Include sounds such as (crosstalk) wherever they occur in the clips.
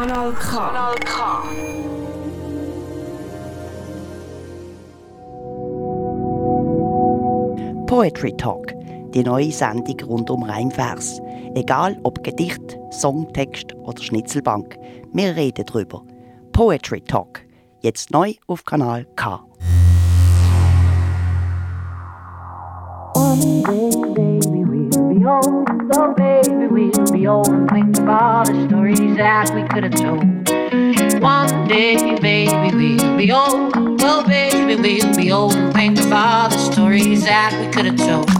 Kanal K. Kanal K. Poetry Talk, die neue Sendung rund um Reimvers. Egal ob Gedicht, Songtext oder Schnitzelbank, wir reden drüber. Poetry Talk, jetzt neu auf Kanal K. One day, baby, we'll be old. Oh, baby, we'll be old and think of all the stories that we could have told. One day, baby, we'll be old. Oh, baby, we'll be old and think of all the stories that we could have told.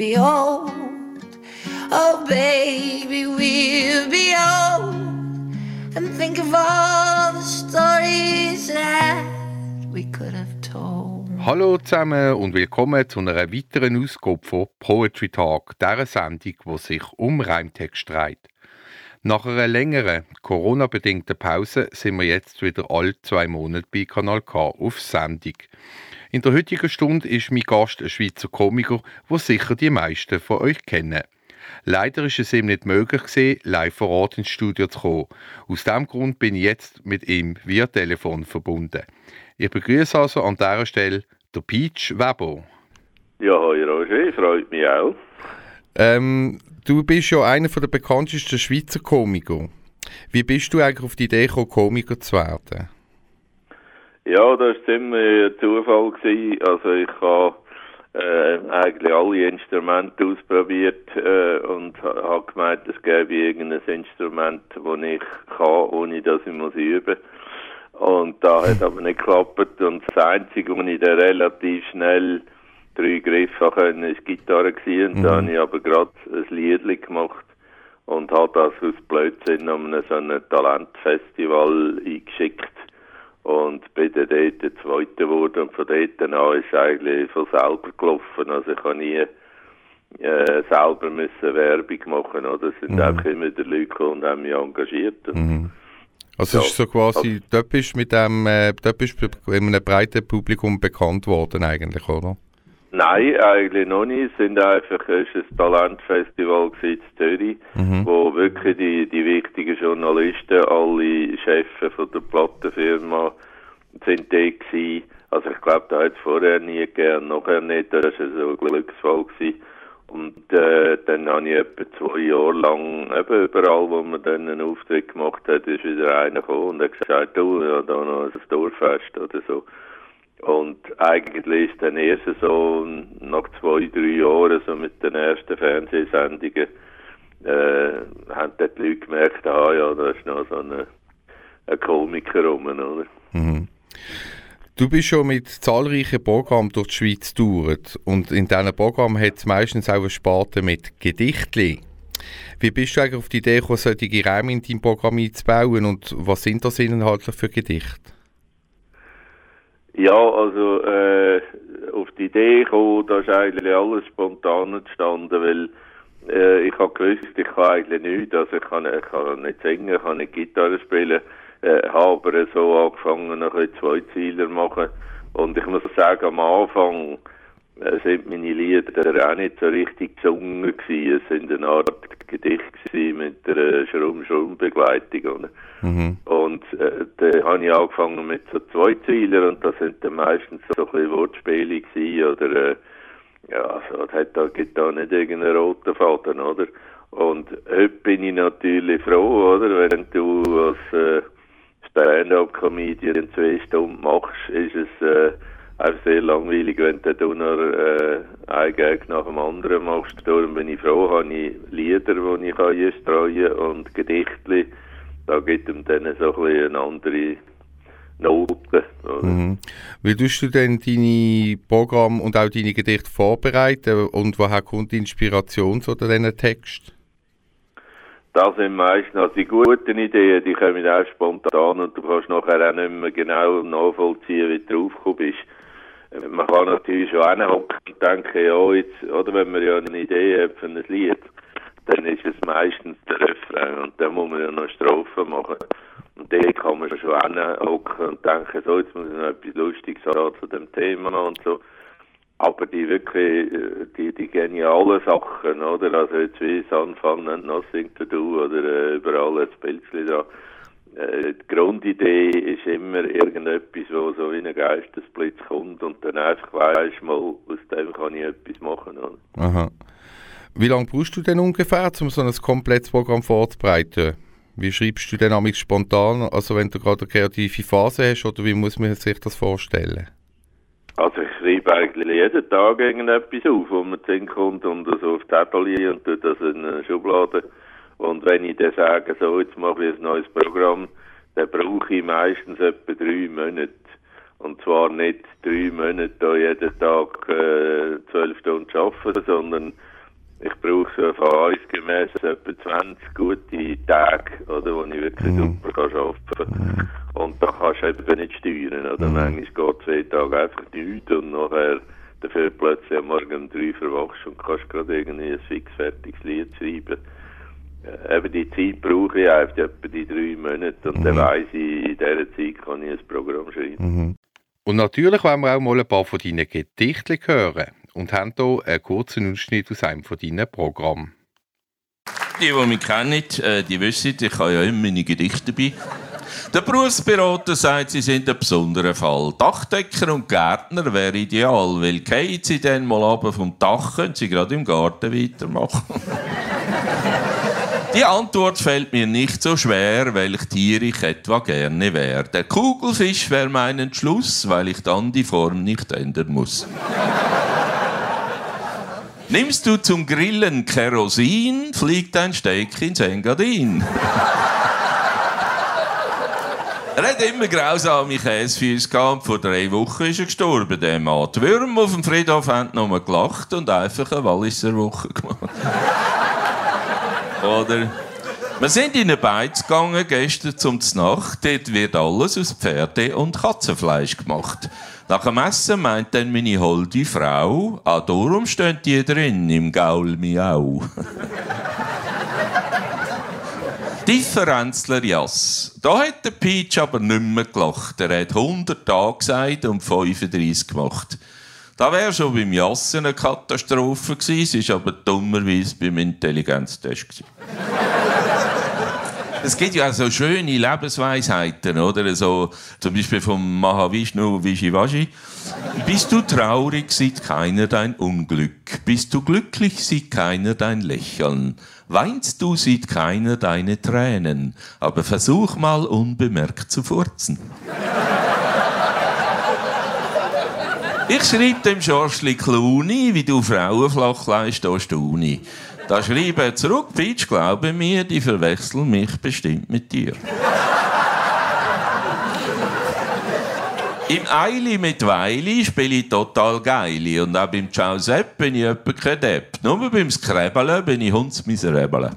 Be old. Oh, baby, we'll be old. And think of all the stories that we could have told. Hallo zusammen und willkommen zu einer weiteren Ausgabe von Poetry Talk, dieser Sendung, die sich um Reimtext dreht. Nach einer längeren Corona-bedingten Pause sind wir jetzt wieder alle zwei Monate bei Kanal K auf Sendung. In der heutigen Stunde ist mein Gast ein Schweizer Komiker, wo sicher die meisten von euch kennen. Leider ist es ihm nicht möglich gewesen, live vor Ort ins Studio zu kommen. Aus diesem Grund bin ich jetzt mit ihm via Telefon verbunden. Ich begrüße also an dieser Stelle der Peach Weber. Ja, hoi Roger, freut mich auch. Ähm, du bist ja einer der bekanntesten Schweizer Komiker. Wie bist du eigentlich auf die Idee gekommen, Komiker zu werden? Ja, das war ziemlich ein Zufall. Gewesen. Also ich habe äh, eigentlich alle Instrumente ausprobiert äh, und ha- habe gemeint, es gäbe irgendein Instrument, das ich kann, ohne dass ich muss üben Und da hat (laughs) aber nicht geklappt. Und das Einzige, wo ich dann relativ schnell drei Griffe können, ist Gitarre gewesen. Und da habe ich aber gerade ein Lied gemacht. und habe das aus Blödsinn um so ein Talentfestival eingeschickt und bin dann dort der Zweite geworden und von dort an ist es eigentlich von selber gelaufen. Also ich habe nie äh, selber müssen Werbung machen oder es sind Mhm. einfach immer die Leute gekommen und haben mich engagiert. Mhm. Also Ja. es ist so quasi, dort bist mit dem, äh, dort bist in einem breiten Publikum bekannt worden eigentlich, oder? Nein, eigentlich noch nicht. Es sind einfach, es ist ein Talentfestival in Zürich, Mhm. wo wirklich die, die wichtigen Journalisten, alle Chefs von der Plattenfirma sind da gewesen. Also ich glaube, da hat es vorher nie gegeben, nachher nicht. Das war so ein Glücksfall gewesen. Und äh, dann habe ich etwa zwei Jahre lang, eben überall, wo man dann einen Auftritt gemacht hat, ist wieder einer gekommen und hat gesagt, du, ja, da noch ein Dorffest oder so. Und eigentlich ist dann erst so, nach zwei, drei Jahren, so mit den ersten Fernsehsendungen, äh, haben dann die Leute gemerkt, ah ja, da ist noch so ein, Komiker rum, oder? Mhm. Du bist schon mit zahlreichen Programmen durch die Schweiz gedauert und in diesen Programmen hat es meistens auch eine Sparte mit Gedichtli. Wie bist du eigentlich auf die Idee gekommen, solche Reime in dein Programm einzubauen und was sind das inhaltlich für Gedichte? Ja, also äh, auf die Idee gekommen, da ist eigentlich alles spontan entstanden, weil äh, ich habe gewusst, ich kann eigentlich nichts, also ich kann, ich kann nicht singen, ich kann nicht Gitarre spielen, äh, habe aber so angefangen, ein bisschen zwei Ziele machen. Und ich muss sagen, am Anfang sind meine Lieder auch nicht so richtig gesungen gewesen, es sind eine Art Gedicht mit einer Schrumm-Schrumm-Begleitung? Mhm. Und äh, da habe ich angefangen mit so zwei Zielen und das sind dann meistens so ein bisschen Wortspiele gewesen oder äh, ja, also das hat da, gibt da nicht irgendeinen roten Faden, oder? Und heute bin ich natürlich froh, oder? Wenn du als äh, Stand-up-Comedian zwei Stunden machst, ist es äh, auch sehr langweilig, wenn du noch äh, ein Gag nach dem anderen machst. Darum bin ich froh, habe ich Lieder, die ich kann einstreuen und Gedichte. Da gibt ihm dann so ein bisschen eine andere Note. Mhm. Wie tust du denn deine Programme und auch deine Gedichte vorbereiten und woher kommt die Inspiration zu diesen Text? Das sind meistens also die guten Ideen, die kommen auch spontan und du kannst nachher auch nicht mehr genau nachvollziehen, wie du draufgekommen bist. Äh, Man kann natürlich schon hinhocken und denken, ja, jetzt, oder wenn man ja eine Idee hat für ein Lied, dann ist es meistens der Refrain und dann muss man ja noch Strophen machen. Und dann kann man schon hinhocken und denken, so, jetzt muss ich noch etwas Lustiges haben zu dem Thema und so. Aber die wirklich, äh, die, die genialen Sachen, oder? Also jetzt wie Sun Fun and Nothing to Do oder äh, überall ein Bildchen da. Äh, die Grundidee ist immer irgendetwas, wo so wie ein Geistesblitz kommt und dann einfach weisst mal, aus dem kann ich etwas machen, oder? Aha. Wie lange brauchst du denn ungefähr, um so ein komplettes Programm vorzubereiten? Wie schreibst du denn amigs spontan, also wenn du gerade eine kreative Phase hast, oder wie muss man sich das vorstellen? Also ich schreibe eigentlich jeden Tag irgendetwas auf, wo mir Sinn kommt und das auf Zettel und tue das in eine Schublade. Und wenn ich dann sage, so jetzt mache ich ein neues Programm, dann brauche ich meistens etwa drei Monate. Und zwar nicht drei Monate da jeden Tag äh, zwölf Stunden arbeiten, sondern ich brauche so erfahrungsgemäß etwa 20 gute Tage, oder, wo ich wirklich super kann arbeiten kann. Und da kannst du eben nicht steuern, oder? Manchmal geht zwei Tage einfach nichts und nachher dafür plötzlich am Morgen um drei verwachst und kannst gerade irgendwie ein fixfertiges Lied schreiben. Äh, eben die Zeit brauche ich einfach etwa die drei Monate und dann weiss ich, in dieser Zeit kann ich ein Programm schreiben. Und natürlich wollen wir auch mal ein paar von deinen Gedichten hören und haben hier einen kurzen Ausschnitt aus einem von deinen Programmen. Die, die mich kennen, äh, die wissen, ich habe ja immer meine Gedichte dabei. Der Berufsberater sagt, sie sind ein besonderer Fall. Dachdecker und Gärtner wäre ideal, weil fallen sie dann mal runter vom Dach, können sie gerade im Garten weitermachen. (laughs) Die Antwort fällt mir nicht so schwer, welch Tier ich etwa gerne wäre. Der Kugelfisch wäre mein Entschluss, weil ich dann die Form nicht ändern muss. Nimmst du zum Grillen Kerosin, fliegt ein Steak ins Engadin. er hat immer grausame Käsefüße gehabt. Vor drei Wochen ist er gestorben, der Mann. Die Würmer auf dem Friedhof haben nur gelacht und einfach eine Walliser Woche gemacht. Oder? Wir sind in eine Beiz gegangen, gestern zum Nacht. Dort wird alles aus Pferde- und Katzenfleisch gemacht. Nach dem Essen meint dann meine holde Frau, ah, darum stehen die drin im Gaul Miau. (laughs) Differenzler Jass. Da hat der Peach aber nicht mehr gelacht. Er hat 100 Tage gesagt und 35 gemacht. Da wäre schon beim Jassen eine Katastrophe gewesen. Es war aber dummerweise beim Intelligenztest. (laughs) Es gibt ja auch so schöne Lebensweisheiten, oder? So, zum Beispiel vom Mahavishnu Vishivashi. Bist du traurig, sieht keiner dein Unglück. Bist du glücklich, sieht keiner dein Lächeln. Weinst du, sieht keiner deine Tränen. Aber versuch mal unbemerkt zu furzen. Ich schreibe dem Schorschli Clooney, wie du Frauen flach leist, da Stuni. Da schreibt er zurück, Peach, glaube mir, die verwechseln mich bestimmt mit dir. Im Eili mit Weili spiele ich total geil. Und auch beim Giuseppe bin ich etwa kein Depp. Nur beim Skrebeln bin ich hundsmiserabel.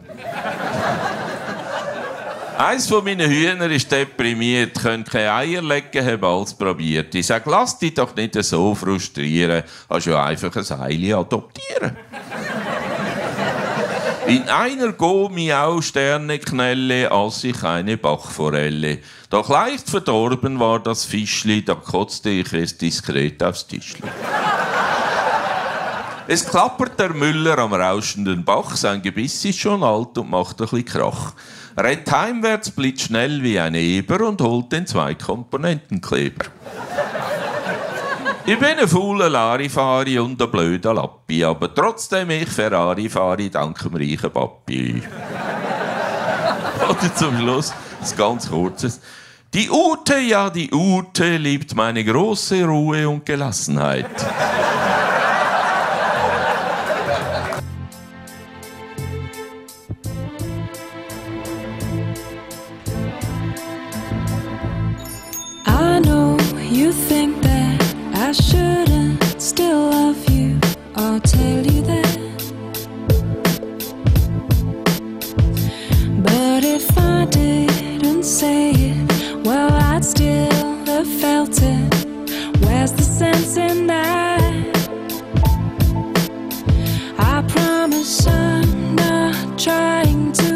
Eins von meinen Hühner ist deprimiert, können keine Eier legen, habe alles probiert. Ich sage, lass dich doch nicht so frustrieren, kannst du einfach ein Eili adoptieren. (laughs) In einer Go-Miau-Sterneknelle aß ich eine Bachforelle. Doch leicht verdorben war das Fischli, da kotzte ich es diskret aufs Tischli. (laughs) Es klappert der Müller am rauschenden Bach, sein Gebiss ist schon alt und macht ein bisschen Krach. Rennt heimwärts, blitzschnell wie ein Eber und holt den Zwei-Komponenten-Kleber. Ich bin ein fauler Larifari und ein blöder Lappi, aber trotzdem ich Ferrari fahre, dank dem reichen Papi. (laughs) Oder zum Schluss, das ganz kurzes. Die Ute, ja, die Ute liebt meine große Ruhe und Gelassenheit. Shouldn't still love you. I'll tell you that. But if I didn't say it, well, I'd still have felt it. Where's the sense in that? I promise I'm not trying to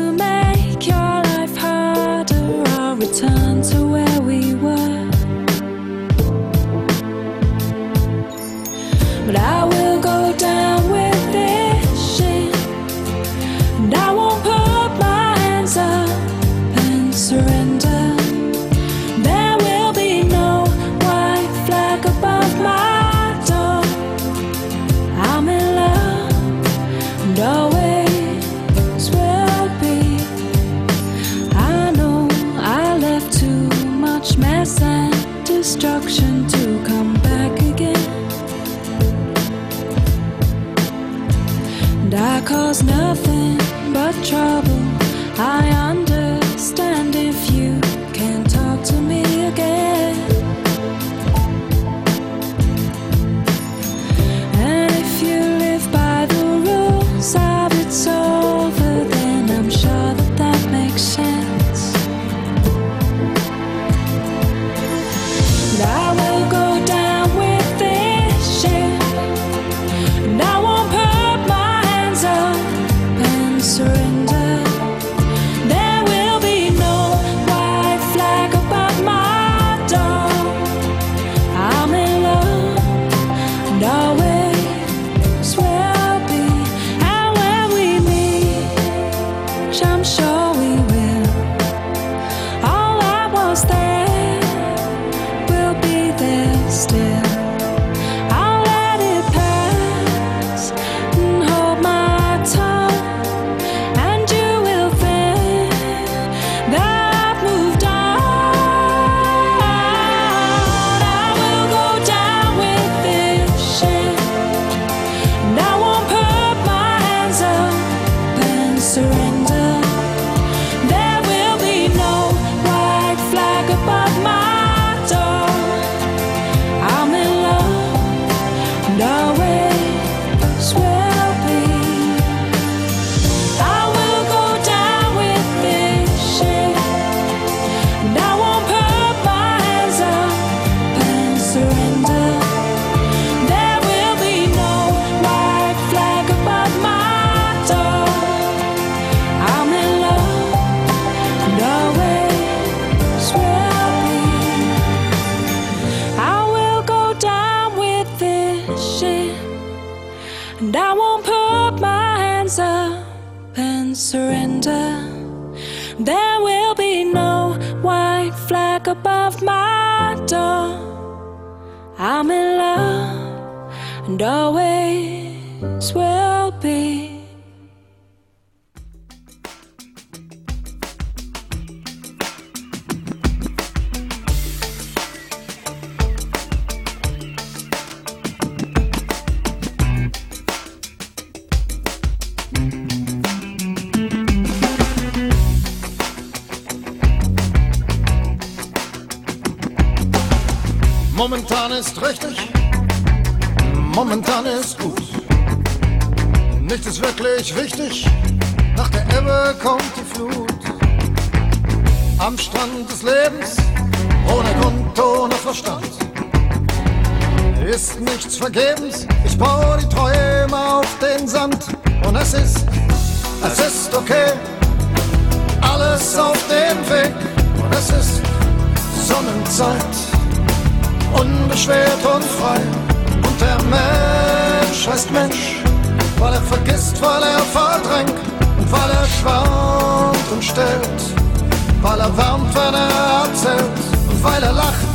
er erzählt und weil er lacht,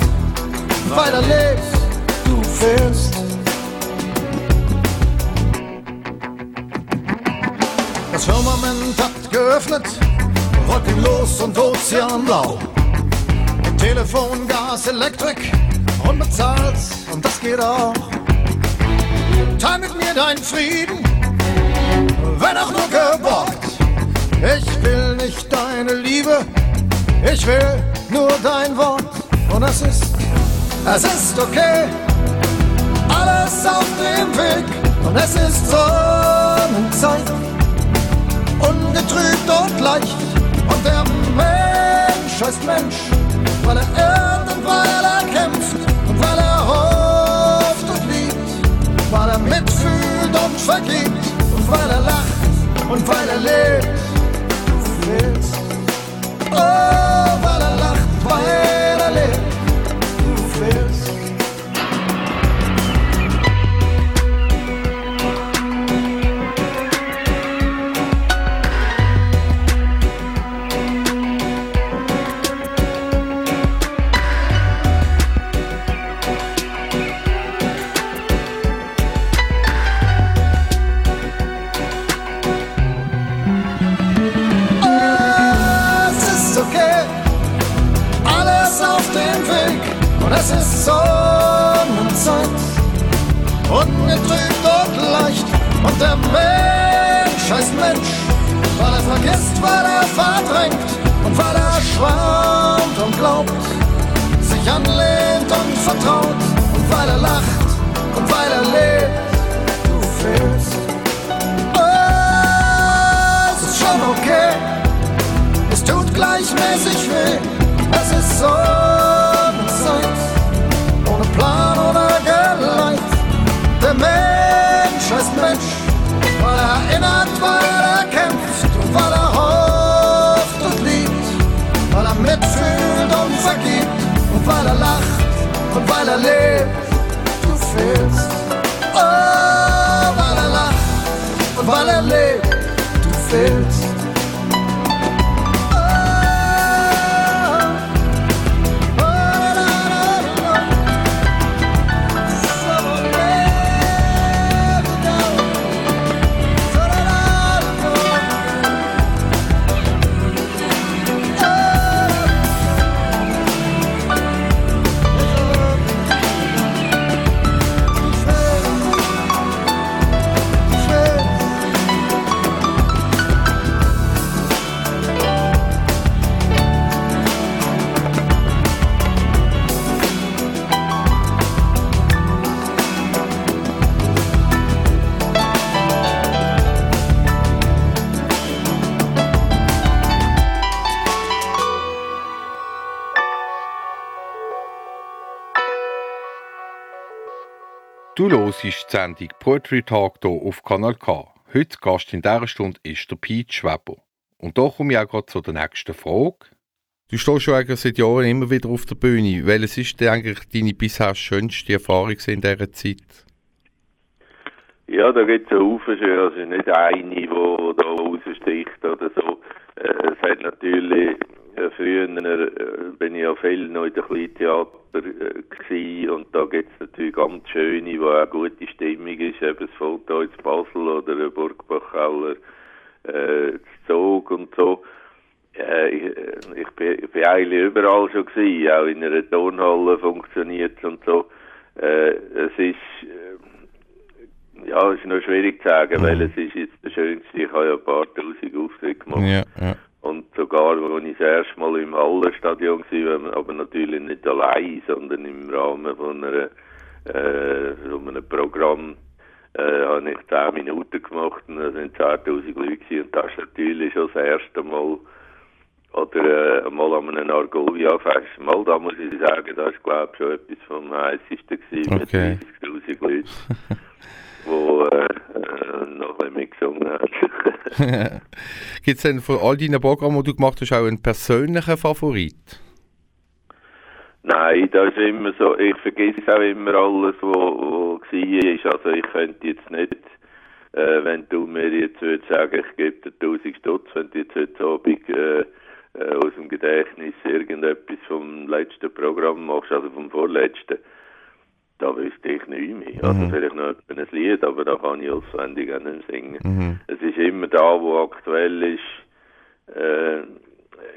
weil er lebt, du fehlst. Das Firmament hat geöffnet, wolkenlos und ozeanblau. Telefon, Gas, Elektrik, unbezahlt und das geht auch. Teil mit mir deinen Frieden, wenn auch nur geborgt. Ich will nicht deine Liebe, ich will nur dein Wort. Und es ist, es ist okay, alles auf dem Weg. Und es ist Sonnenzeit, ungetrübt und leicht. Und der Mensch heißt Mensch, weil er irrt und weil er kämpft und weil er hofft und liebt, weil er mitfühlt und vergibt und weil er lacht und weil er lebt. Du fehlst. Oh, weil Sonnenzeit, ungetrübt und leicht und der Mensch heißt Mensch, weil er vergisst, weil er verdrängt und weil er schwärmt und glaubt, sich anlehnt und vertraut und weil er lacht und weil er lebt, du fehlst. Und weil er lebt. Du fehlst, oh, weil er lacht und weil er lebt. Du Du hörst die Sendung Poetry Talk hier auf Kanal K. Heute Gast in dieser Stunde ist der Pete Schweber. Und da komme ich auch gerade zu der nächsten Frage. Du stehst schon eigentlich seit Jahren immer wieder auf der Bühne. Welches ist denn eigentlich deine bisher schönste Erfahrung in dieser Zeit? Ja, da gibt es Haufen schön, also nicht eine, die da raussticht oder so. Äh, es hat natürlich, früher äh, bin ich ja viel noch in der Kleintheater äh, gewesen, und da gibt es natürlich ganz schöne, wo auch gute Stimmung ist, eben das Foto in Basel oder Burgbachauer äh, Zug und so. Äh, ich, äh, ich, bin, ich bin eigentlich überall schon gewesen, auch in einer Turnhalle funktioniert und so. Äh, es ist, äh, ja, es ist noch schwierig zu sagen, Mhm. weil es ist jetzt der schönste, ich habe ja ein paar tausend Auftritte gemacht. Ja, ja. Und sogar, als ich das erste Mal im Hallenstadion war, aber natürlich nicht allein, sondern im Rahmen von einer, äh, so einem Programm, äh, habe ich 10 Minuten gemacht und da sind 10.000 Leute gewesen. Und das ist natürlich schon das erste Mal, oder äh, mal an einem Argovia-Fest. Mal da muss ich sagen, das ist glaube ich schon etwas vom heißesten gewesen, Okay. mit 30'000 Leuten, (laughs) wo noch ein bisschen mitgesungen haben. (laughs) Gibt es denn von all deinen Programmen, die du gemacht hast, auch einen persönlichen Favorit? Nein, das ist immer so. Ich vergesse auch immer alles, was war. Also ich könnte jetzt nicht, äh, wenn du mir jetzt würdest sagen, ich gebe dir 1000 Stutz, wenn du jetzt heute Abend äh, äh, aus dem Gedächtnis irgendetwas vom letzten Programm machst, also vom vorletzten, da wüsste ich nicht mehr. Also vielleicht noch ein Lied, aber da kann ich auswendig auch nicht singen. Es ist immer da, wo aktuell ist, äh,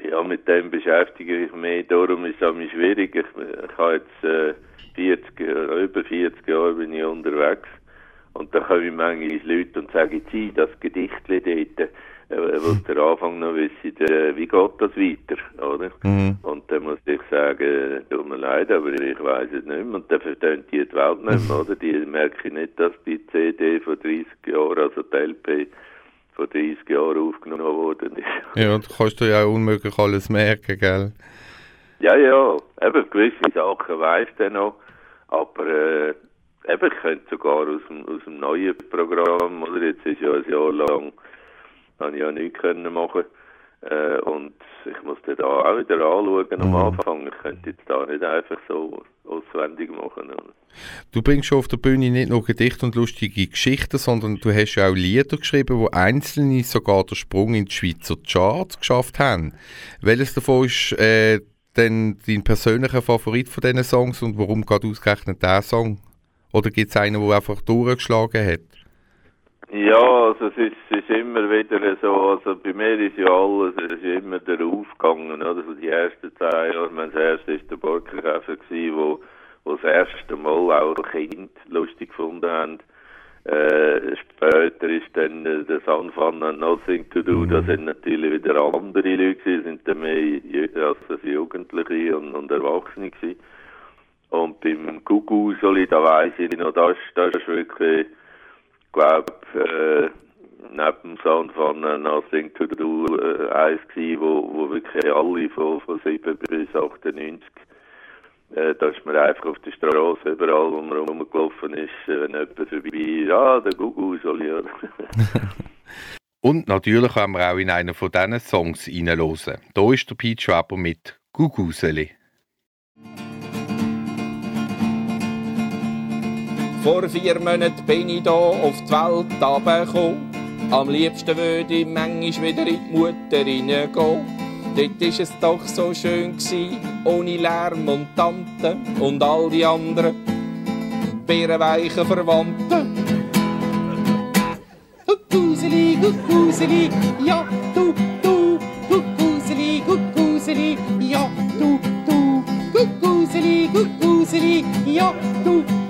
ja, mit dem beschäftige ich mich. Darum ist es auch schwierig. Ich, ich habe jetzt äh, 40, Jahre- über 40 Jahre bin ich unterwegs. Und da kommen manchmal Leute und sagen, sie, das Gedichtli dort, was der Anfang noch wissen, äh, wie geht das weiter, oder? Und dann muss ich sagen, tut mir leid, aber ich weiß es nicht mehr. Und dann vertönt die die Welt nicht mehr, (laughs) oder? Die merken nicht, dass die CD vor 30 Jahren, also die LP, vor 30 Jahren aufgenommen worden ist. Ja, du kannst dir ja auch unmöglich alles merken, gell? Ja, ja, eben gewisse Sachen weiss dann noch, aber äh, eben, ich könnte sogar aus dem, aus dem neuen Programm, oder jetzt ist ja ein Jahr lang, habe ich ja nichts können machen äh, und ich muss dann da auch wieder anschauen am Anfang, ich könnte jetzt da nicht einfach so auswendig machen. Oder? Du bringst schon auf der Bühne nicht nur Gedichte und lustige Geschichten, sondern du hast ja auch Lieder geschrieben, wo einzelne sogar den Sprung in die Schweizer Charts geschafft haben. Welches davon ist äh, denn dein persönlicher Favorit von diesen Songs und warum gerade ausgerechnet der Song? Oder gibt es einen, der einfach durchgeschlagen hat? Ja, also es ist, es ist immer wieder so, also bei mir ist ja alles, es ist immer der Aufgegangen, oder? Also die ersten zehn Jahre, mein erstes ist der Borkenkäfer gewesen, wo, wo das erste Mal auch Kind lustig gefunden haben. Äh, später ist dann das Anfang an Nothing to Do, da sind natürlich wieder andere Leute gewesen, sind dann mehr also Jugendliche und, und Erwachsene gewesen. Und beim Gugu, soll da weiss ich noch, das, das ist wirklich, glaube äh, neben Sound von äh, Nothing to Do äh, eins gewesen, wo, wo wirklich alle von, von 7 bis 98 äh, da ist man einfach auf der Straße, überall, wo man rumgelaufen ist, äh, wenn jemand vorbei ist, ah, der Gugu soll ja. (laughs) Und natürlich können wir auch in einen von diesen Songs reinhören. Da ist der Pete Schwaber mit Guguseli. Vor vier Monaten bin ich hier auf die Welt runtergekommen. Am liebsten würde ich manchmal wieder in die Mutter reingehen. Dort war es doch so schön, gewesen, ohne Lärm und Tante und all die anderen bärenweichen Verwandten. Guckuseli, Guckuseli, ja, du, du, Guckuseli, Guckuseli, ja, du, du, Guckuseli, Guckuseli, ja, du, du,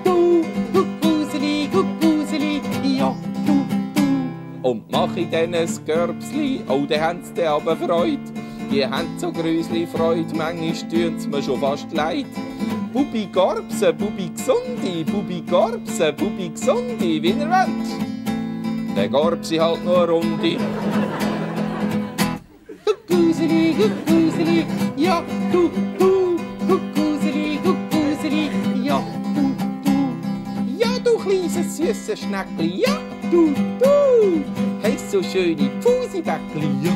Und mach ich dann ein Körbsli, oh, dann haben sie aber Freude. Die haben so grüsli Freude, manchmal tun's mir schon fast leid. Bubi Gorbse, Bubi Gsundi, Bubi Gorbse, Bubi Gsundi, wie ihr wollt. Der Gorbsi halt nur eine Runde. Guckuseli, Guckuseli, ja, du, du, Küssen ja, du, du, hast so schöne Pusibäckli, ja.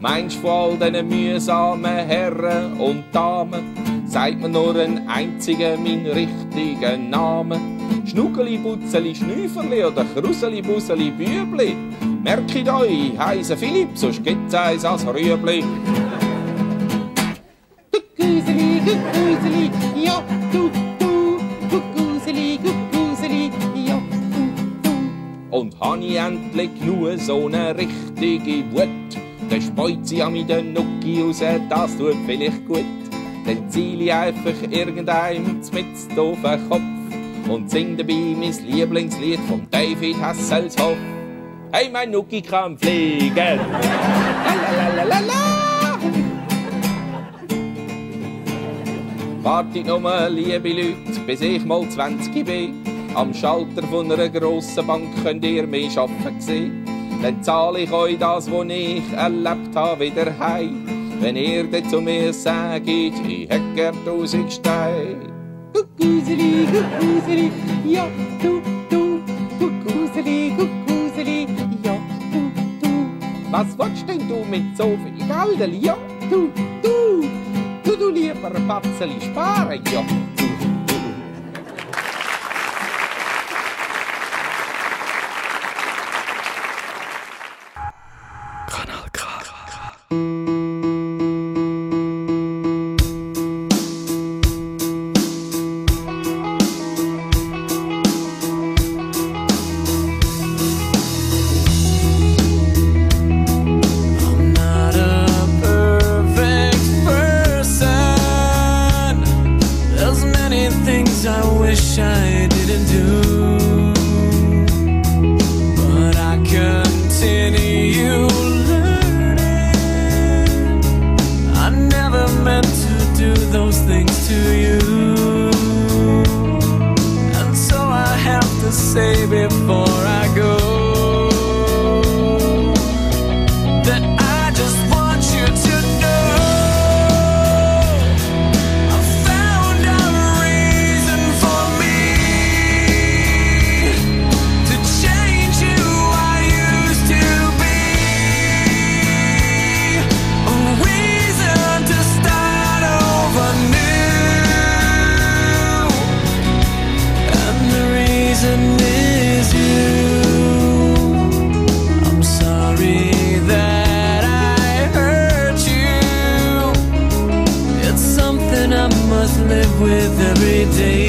Meinst du all diesen mühsamen Herren und Damen, sagt mir nur einen einzigen meinen richtigen Namen. Schnuggeli, Butzeli, Schnüferli oder Kruseli, Buseli, Bübli. Merkt euch, heiße Philipp, sonst gibt's eins als Rüebli. Güseli, Güseli, ja, du ich endlich nur so eine richtige Wut. Dann speut sie an mir den Nucki raus, das tut vielleicht gut. Dann zieh ich einfach irgendeinem mit doofen Kopf und sing dabei mein Lieblingslied von David Hasselhoff. Hey, mein Nucki kann fliegen! Wartet nur, liebe Leute, bis ich mal 20 bin. Am Schalter von einer grossen Bank könnt ihr mich arbeiten sehen. Dann zahle ich euch das, was ich erlebt habe, wieder heim. Wenn ihr dann zu mir sagt, ich hätte gern tausend Steine. Guckuseli, Guckuseli, ja, du, du. Guckuseli, Guckuseli, ja, du, du. Was willst denn du mit so viel Geld? Ja, du, du. Du, du lieber Batzeli, sparen, ja, with every day.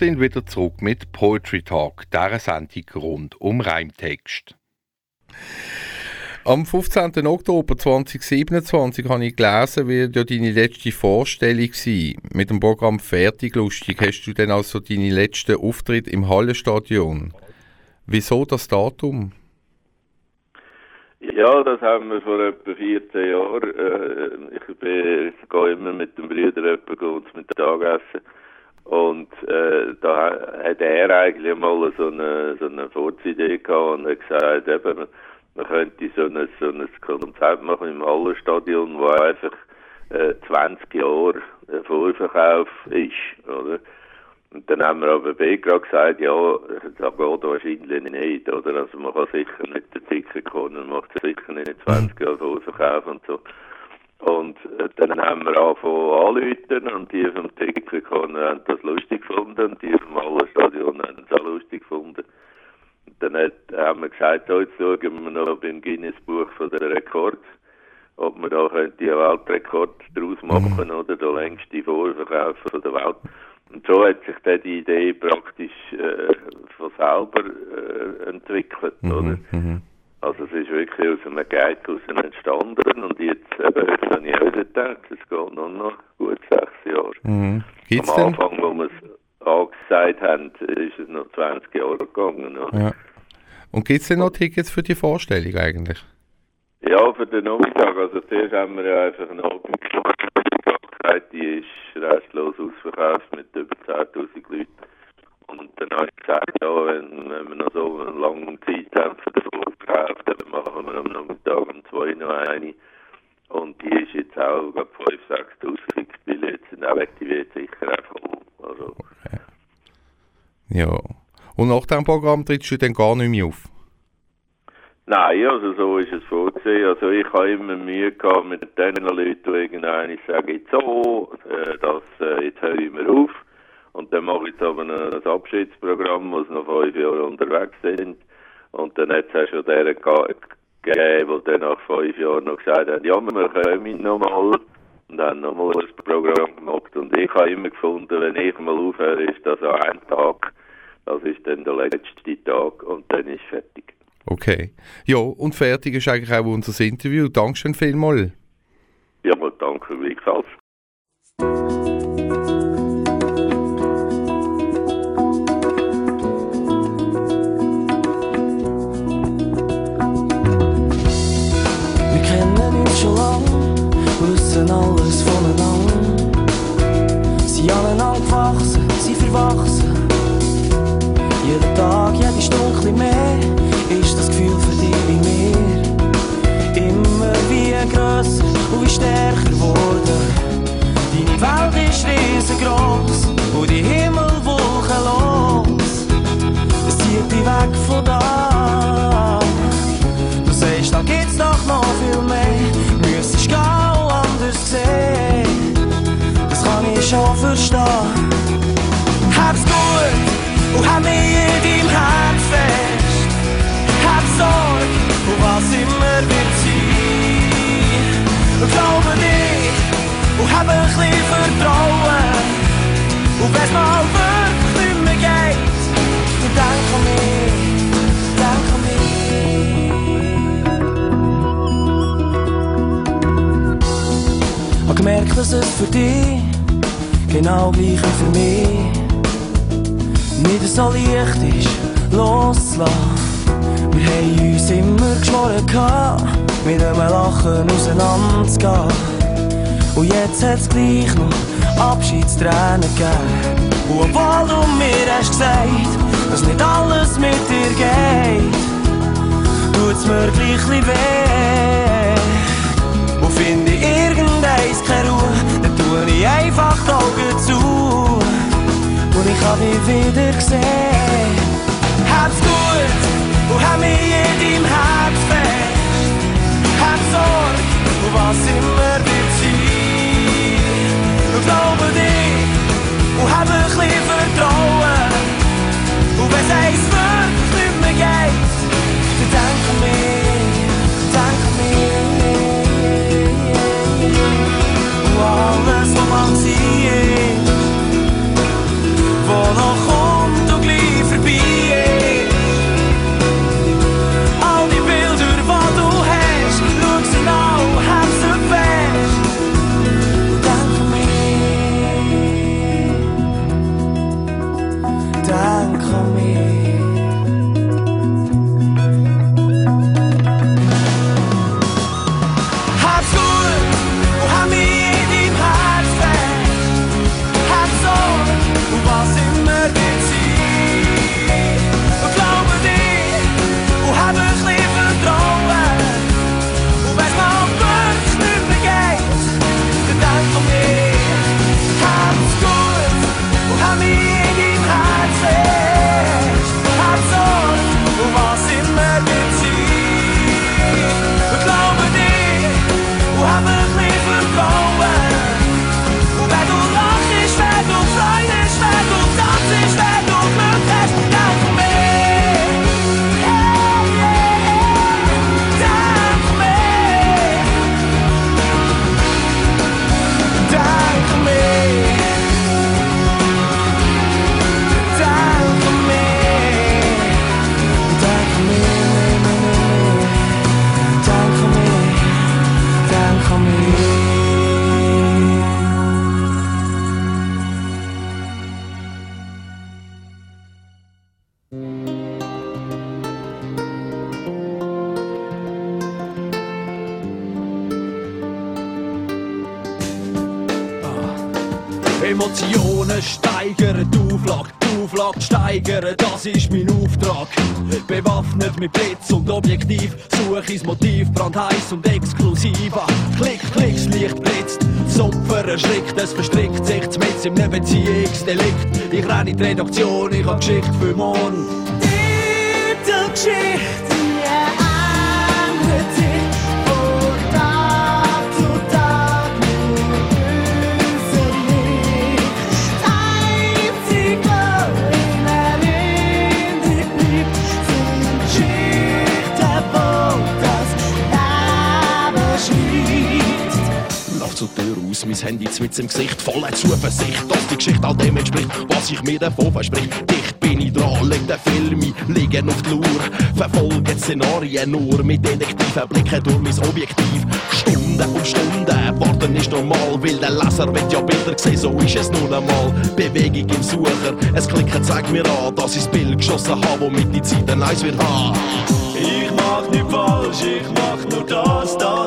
Sind wieder zurück mit Poetry Talk, dieser Sendung rund um Reimtext. Am 15. Oktober 2027 habe ich gelesen, wird ja deine letzte Vorstellung sein. Mit dem Programm Fertig lustig hast du dann also deine letzten Auftritt im Hallenstadion. Wieso das Datum? Ja, das haben wir vor etwa 14 Jahren. Äh, ich, gehe immer mit dem Brüder etwa mit Tagessen. Und äh, da hat er eigentlich mal so eine, so eine Vorzeidee gehabt und hat gesagt, eben, man könnte so ein, so ein Konzert machen im Hallenstadion, wo einfach äh, 20 Jahre äh, Vorverkauf ist, oder? Und dann haben wir aber B gerade gesagt, ja, das geht wahrscheinlich nicht, oder? Also man kann sicher nicht den Ticket kommen, man macht sicher nicht 20 Jahre Vorverkauf und so. Und äh, dann haben wir angefangen anrufen und die vom Ticket haben das lustig gefunden und die vom Hallenstadion haben es auch lustig gefunden. Und dann hat, haben wir gesagt, oh, jetzt schauen wir noch beim Guinness-Buch von der Rekord, ob wir da einen Weltrekord draus machen oder der längste Vorverkauf von der Welt. Und so hat sich dann die Idee praktisch äh, von selber äh, entwickelt, oder? Also es ist wirklich aus einem Guide raus entstanden und jetzt eben, jetzt habe ich auch gedacht, es geht nur noch gut sechs Jahre. Mhm. Gibt's Am denn? Anfang, wo wir es angesagt haben, ist es noch 20 Jahre gegangen. Ja. Und gibt es denn noch Tickets für die Vorstellung eigentlich? Ja, für den Nachmittag. Also zuerst haben wir ja einfach einen Abend gemacht. gesagt, die ist restlos ausverkauft mit über 10'000 Leuten. Und dann habe ich gesagt, ja, wenn, wenn wir noch so lange Zeit haben für den Vorverkauf, dann machen wir am Nachmittag um 2 noch eine. Und die ist jetzt auch, glaube 5'000, 6'000 Billets sind auch wird sicher auch voll. Also, Ja. Und nach dem Programm trittst du dann gar nicht mehr auf? Nein, also so ist es vorgesehen. Also ich habe immer Mühe gehabt mit den Leuten, die irgendeine sagen, jetzt so, äh, das, äh, jetzt höre ich mir auf. Und dann mache ich jetzt aber ein, ein Abschiedsprogramm, wo sie noch fünf Jahre unterwegs sind. Und dann hat es auch schon deren ge- gegeben, die dann nach fünf Jahren noch gesagt haben, ja, wir kommen nochmal. Und haben nochmal ein Programm gemacht. Und ich habe immer gefunden, wenn ich mal aufhöre, ist das an einem Tag. Das ist dann der letzte Tag und dann ist fertig. Okay. Ja, und fertig ist eigentlich auch unser Interview. Dankeschön vielmals. Ja, mal danke gleichfalls. Wissen alles voneinander. Sie aneinander gewachsen, sie verwachsen. Jeden Tag, jede Stunde mehr, ist das Gefühl für dich wie mir. Immer wie grösser und wie stärker geworden. Deine Welt ist riesengroß und die Himmel wolkenlos. Es zieht dich weg von da. Du sagst, da gibt's doch noch viel mehr. Schaufelstar. Hab's gut und hab mich in deinem Herz fest. Hab's Sorge und was immer wird sein. Glaube dich und hab ein bisschen Vertrauen. Und wenn's mal wirklich nicht mehr geht, dann denk an mich. Denk an mich. Ich hab dass es für dich genau gleich wie für mich nicht so leicht ist, loszulassen. Wir haben uns immer geschworen, gehabt, mit einem Lachen auseinanderzugehen. Und jetzt hat's gleich noch Abschiedstränen gegeben. Und obwohl du mir hast gesagt, dass nicht alles mit dir geht, tut's mir gleich weh. Und finde irgendeins keine Ruhe, einfach die Augen zu. Und ich hab dich wieder gesehen. Hab's gut und hab mich in deinem Herz fest. Hab Sorge und was immer wird sein. Und glaube dich und hab ein bisschen Vertrauen. Und wenn's Emotionen steigern, die Auflage, die Auflage steigern, das ist mein Auftrag. Bewaffnet mit Blitz und Objektiv, suche das Motiv, brandheiß und exklusiv. Klick, klick, das Licht blitzt, das Opfer erschrickt, es verstrickt sich mit in einem Beziehungsdelikt. Ich renne in die Redaktion, ich hab Geschichte für morgen. Titelgeschichte, mein Handy mit im Gesicht, voller Zuversicht, dass die Geschichte all dem entspricht, was ich mir davon versprich. Dicht bin ich dran, leg den Film liegen auf die Lur, verfolge Szenarien nur mit detektiven Blicken durch mein Objektiv. Stunden um Stunden, warten ist normal, weil der Leser will ja Bilder sehen, so ist es nun einmal. Bewegung im Sucher, es klicken zeigt mir an, dass ich das Bild geschossen habe, womit die Zeit ein Eis wird haben. Ich mach nicht falsch, ich mach nur das, das,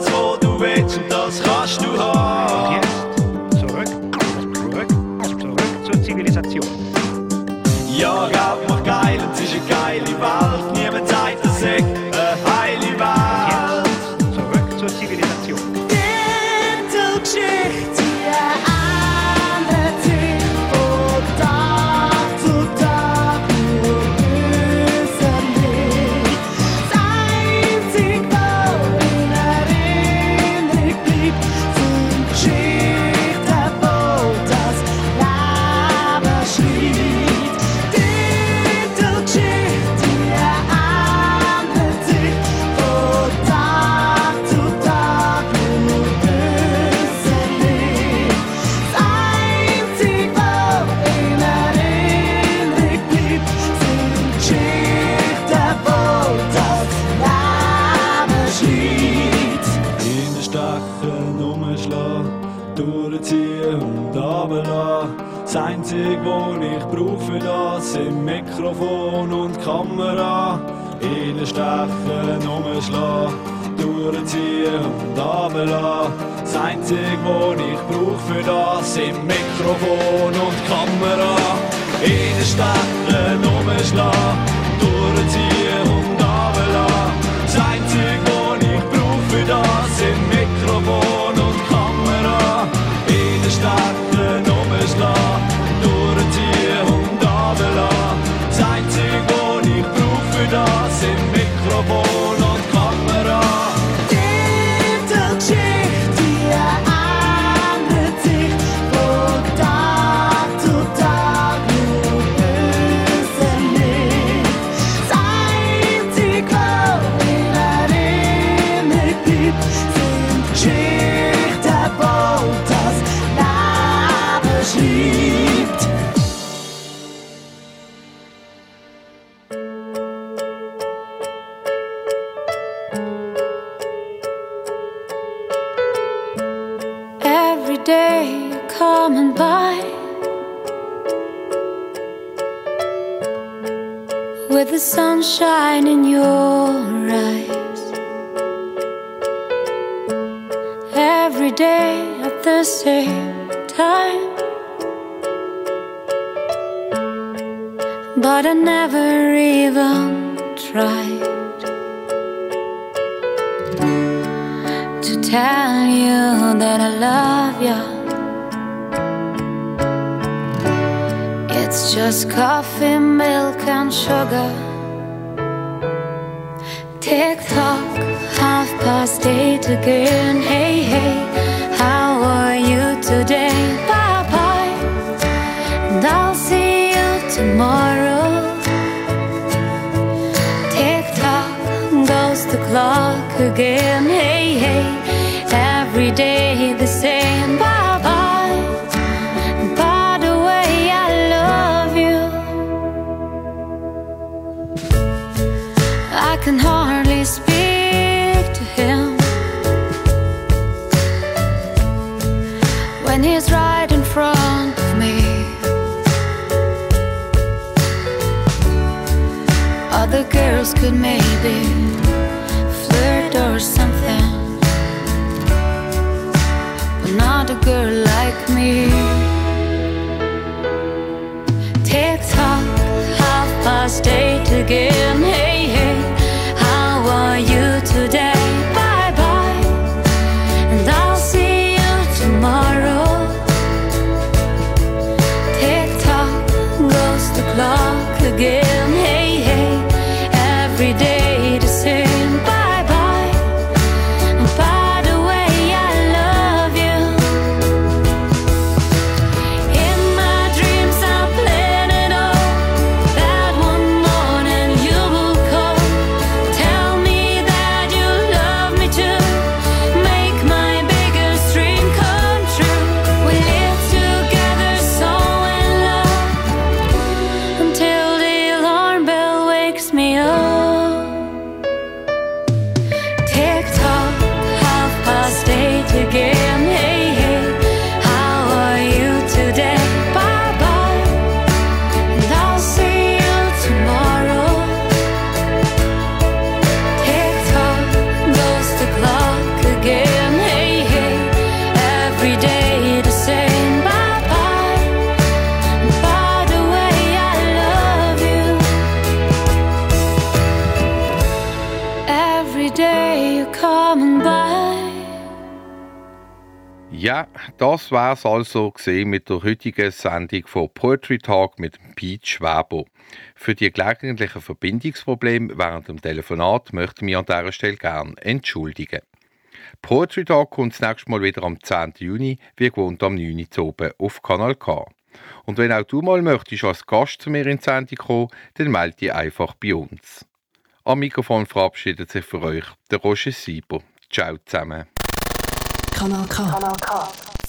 Reinstechen, umschlagen, the same time, but I never even tried. to tell you that I love you. It's just coffee, milk, and sugar. Tick tock, half past eight again. Hey, hey, how today? Bye bye, and I'll see you tomorrow. Tick tock goes the clock again. Hey, hey, every day the same. Bye bye. By the way, I love you. I can hardly could maybe flirt or something, but not a girl like me. Tick tock, half past eight again. Das wär's also gesehen mit der heutigen Sendung von Poetry Talk mit Pete Schwabo. Für die gelegentlichen Verbindungsprobleme während dem Telefonat möchte ich mich an dieser Stelle gerne entschuldigen. Poetry Talk kommt das nächste Mal wieder am 10. Juni, wie gewohnt am 9. Uhr oben auf Kanal K. Und wenn auch du mal möchtest als Gast zu mir in die Sendung kommen, dann melde dich einfach bei uns. Am Mikrofon verabschiedet sich für euch der Roger Sieber. Ciao zusammen. Kanal K. Kanal K.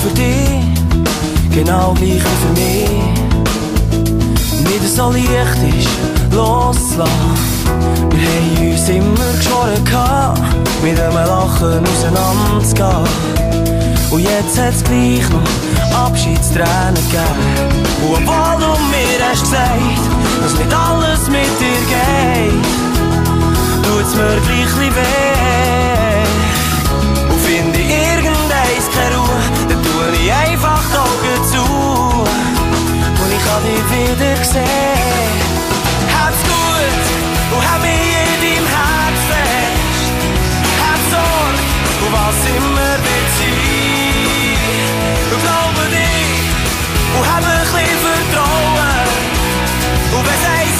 für dich genau gleich wie für mich nicht so leicht ist, loszulassen. Wir haben uns immer geschworen, gehabt, mit einem Lachen auseinanderzugehen. Und jetzt hat's gleich noch Abschiedstränen gegeben. Und obwohl du mir hast gesagt, dass nicht alles mit dir geht, tut's mir gleich weh. Dich wieder sehen. Hab's gut und hab mich in deinem Herz fest. Hab Sorge und was immer wird sein. Glaube dich und hab ein bisschen Vertrauen. Und wenn's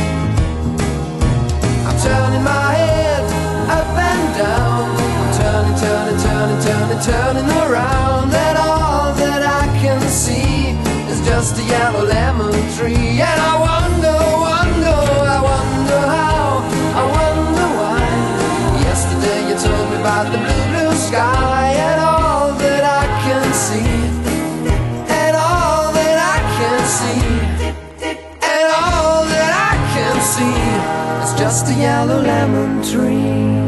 turning my head up and down. I'm turning, turning, turning, turning, turning around. And all that I can see is just a yellow lemon tree. And I wonder, wonder, I wonder how, I wonder why. Yesterday you told me about the just a yellow lemon tree.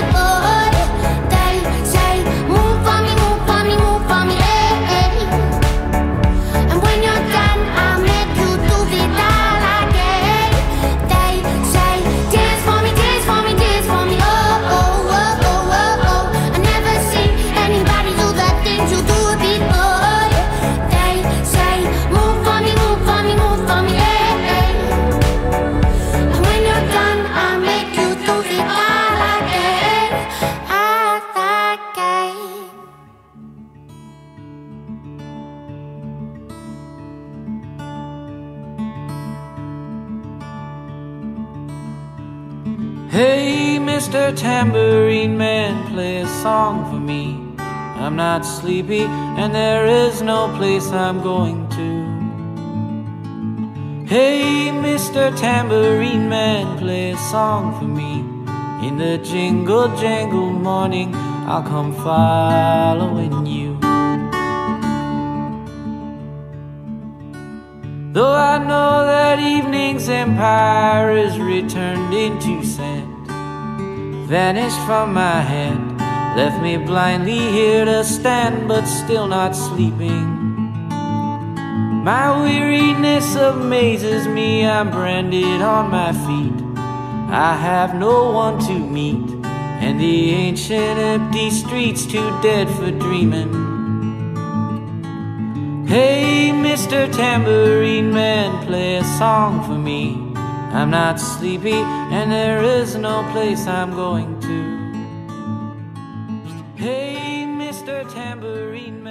people. Not sleepy, and there is no place I'm going to. Hey, Mr. Tambourine Man, play a song for me. In the jingle jangle morning, I'll come following you. Though I know that evening's empire is returned into sand, vanished from my hand, left me blindly here to stand, but still not sleeping. My weariness amazes me, I'm branded on my feet. I have no one to meet, and the ancient empty streets too dead for dreaming. Hey, Mr. Tambourine Man, play a song for me. I'm not sleepy, and there is no place I'm going to. Tambourine Man.